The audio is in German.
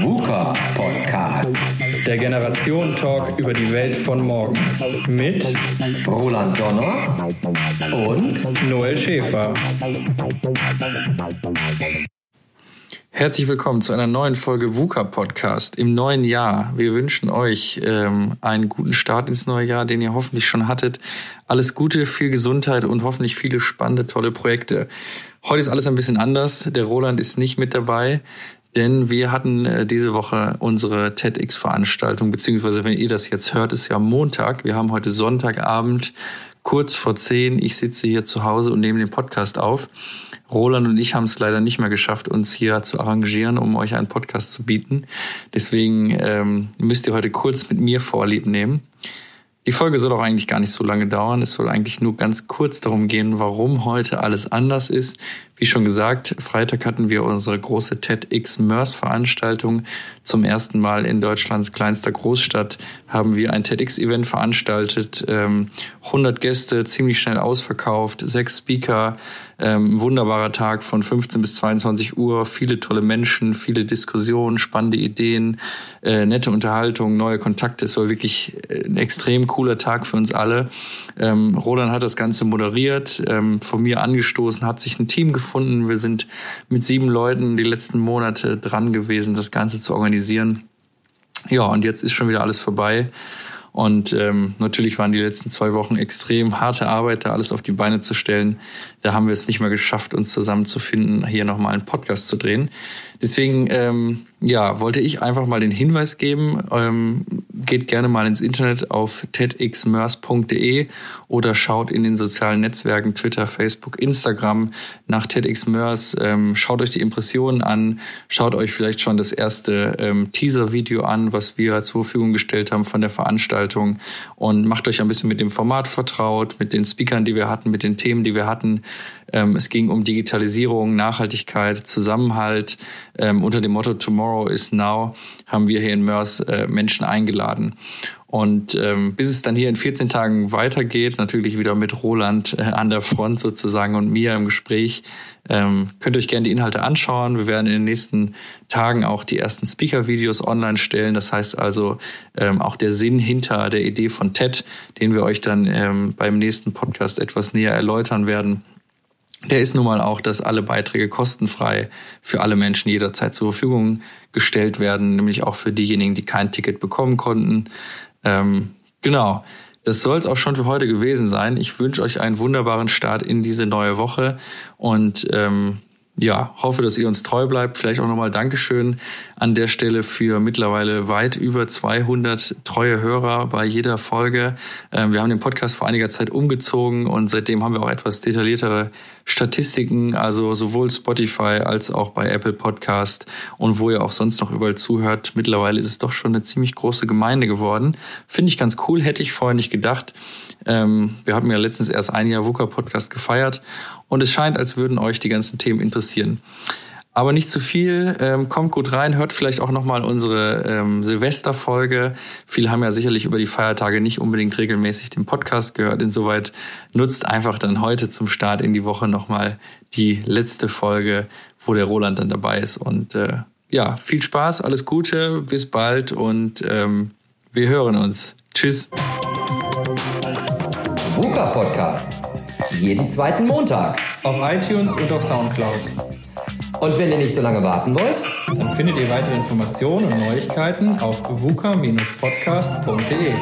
VUCA Podcast. Der Generation-Talk über die Welt von morgen. Mit Roland Donner und Noel Schäfer. Herzlich willkommen zu einer neuen Folge VUCA Podcast im neuen Jahr. Wir wünschen euch ähm, einen guten Start ins neue Jahr, den ihr hoffentlich schon hattet. Alles Gute, viel Gesundheit und hoffentlich viele spannende, tolle Projekte. Heute ist alles ein bisschen anders. Der Roland ist nicht mit dabei, denn wir hatten äh, diese Woche unsere TEDx-Veranstaltung, beziehungsweise wenn ihr das jetzt hört, ist ja Montag. Wir haben heute Sonntagabend, kurz vor zehn. Ich sitze hier zu Hause und nehme den Podcast auf. Roland und ich haben es leider nicht mehr geschafft, uns hier zu arrangieren, um euch einen Podcast zu bieten. Deswegen ähm, müsst ihr heute kurz mit mir Vorlieb nehmen. Die Folge soll auch eigentlich gar nicht so lange dauern. Es soll eigentlich nur ganz kurz darum gehen, warum heute alles anders ist. Wie schon gesagt, Freitag hatten wir unsere große TEDx MERS Veranstaltung. Zum ersten Mal in Deutschlands kleinster Großstadt haben wir ein TEDx-Event veranstaltet. 100 ähm, Gäste, ziemlich schnell ausverkauft, sechs Speaker, ähm, wunderbarer Tag von 15 bis 22 Uhr, viele tolle Menschen, viele Diskussionen, spannende Ideen, äh, nette Unterhaltung, neue Kontakte. Es war wirklich äh, ein extrem cooler Tag für uns alle. Ähm, Roland hat das Ganze moderiert, von mir angestoßen, hat sich ein Team gefunden. Wir sind mit sieben Leuten die letzten Monate dran gewesen, das Ganze zu organisieren. Ja, und jetzt ist schon wieder alles vorbei. Und ähm, natürlich waren die letzten zwei Wochen extrem harte Arbeit, da alles auf die Beine zu stellen. Da haben wir es nicht mehr geschafft, uns zusammenzufinden, hier nochmal einen Podcast zu drehen. Deswegen ähm, ja, wollte ich einfach mal den Hinweis geben, ähm, geht gerne mal ins Internet auf tedxmers.de oder schaut in den sozialen Netzwerken Twitter, Facebook, Instagram nach TEDxMers. Ähm, schaut euch die Impressionen an, schaut euch vielleicht schon das erste ähm, Teaser-Video an, was wir zur Verfügung gestellt haben von der Veranstaltung und macht euch ein bisschen mit dem Format vertraut, mit den Speakern, die wir hatten, mit den Themen, die wir hatten. Ähm, es ging um Digitalisierung, Nachhaltigkeit, Zusammenhalt. Ähm, unter dem Motto Tomorrow is Now haben wir hier in Mörs äh, Menschen eingeladen. Und ähm, bis es dann hier in 14 Tagen weitergeht, natürlich wieder mit Roland äh, an der Front sozusagen und mir im Gespräch, ähm, könnt ihr euch gerne die Inhalte anschauen. Wir werden in den nächsten Tagen auch die ersten Speaker-Videos online stellen. Das heißt also ähm, auch der Sinn hinter der Idee von TED, den wir euch dann ähm, beim nächsten Podcast etwas näher erläutern werden der ist nun mal auch, dass alle Beiträge kostenfrei für alle Menschen jederzeit zur Verfügung gestellt werden, nämlich auch für diejenigen, die kein Ticket bekommen konnten. Ähm, genau. Das soll es auch schon für heute gewesen sein. Ich wünsche euch einen wunderbaren Start in diese neue Woche und ähm, ja, hoffe, dass ihr uns treu bleibt. Vielleicht auch nochmal Dankeschön an der Stelle für mittlerweile weit über 200 treue Hörer bei jeder Folge. Ähm, wir haben den Podcast vor einiger Zeit umgezogen und seitdem haben wir auch etwas detailliertere Statistiken, also sowohl Spotify als auch bei Apple Podcast und wo ihr auch sonst noch überall zuhört. Mittlerweile ist es doch schon eine ziemlich große Gemeinde geworden. Finde ich ganz cool, hätte ich vorher nicht gedacht. Ähm, wir hatten ja letztens erst ein Jahr VUCA Podcast gefeiert und es scheint, als würden euch die ganzen Themen interessieren. Aber nicht zu viel, ähm, kommt gut rein, hört vielleicht auch nochmal unsere ähm, Silvesterfolge. Viele haben ja sicherlich über die Feiertage nicht unbedingt regelmäßig den Podcast gehört. Insoweit nutzt einfach dann heute zum Start in die Woche nochmal die letzte Folge, wo der Roland dann dabei ist. Und äh, ja, viel Spaß, alles Gute, bis bald und ähm, wir hören uns. Tschüss. Podcast. Jeden zweiten Montag. Auf iTunes und auf Soundcloud. Und wenn ihr nicht so lange warten wollt, dann findet ihr weitere Informationen und Neuigkeiten auf vuka-podcast.de.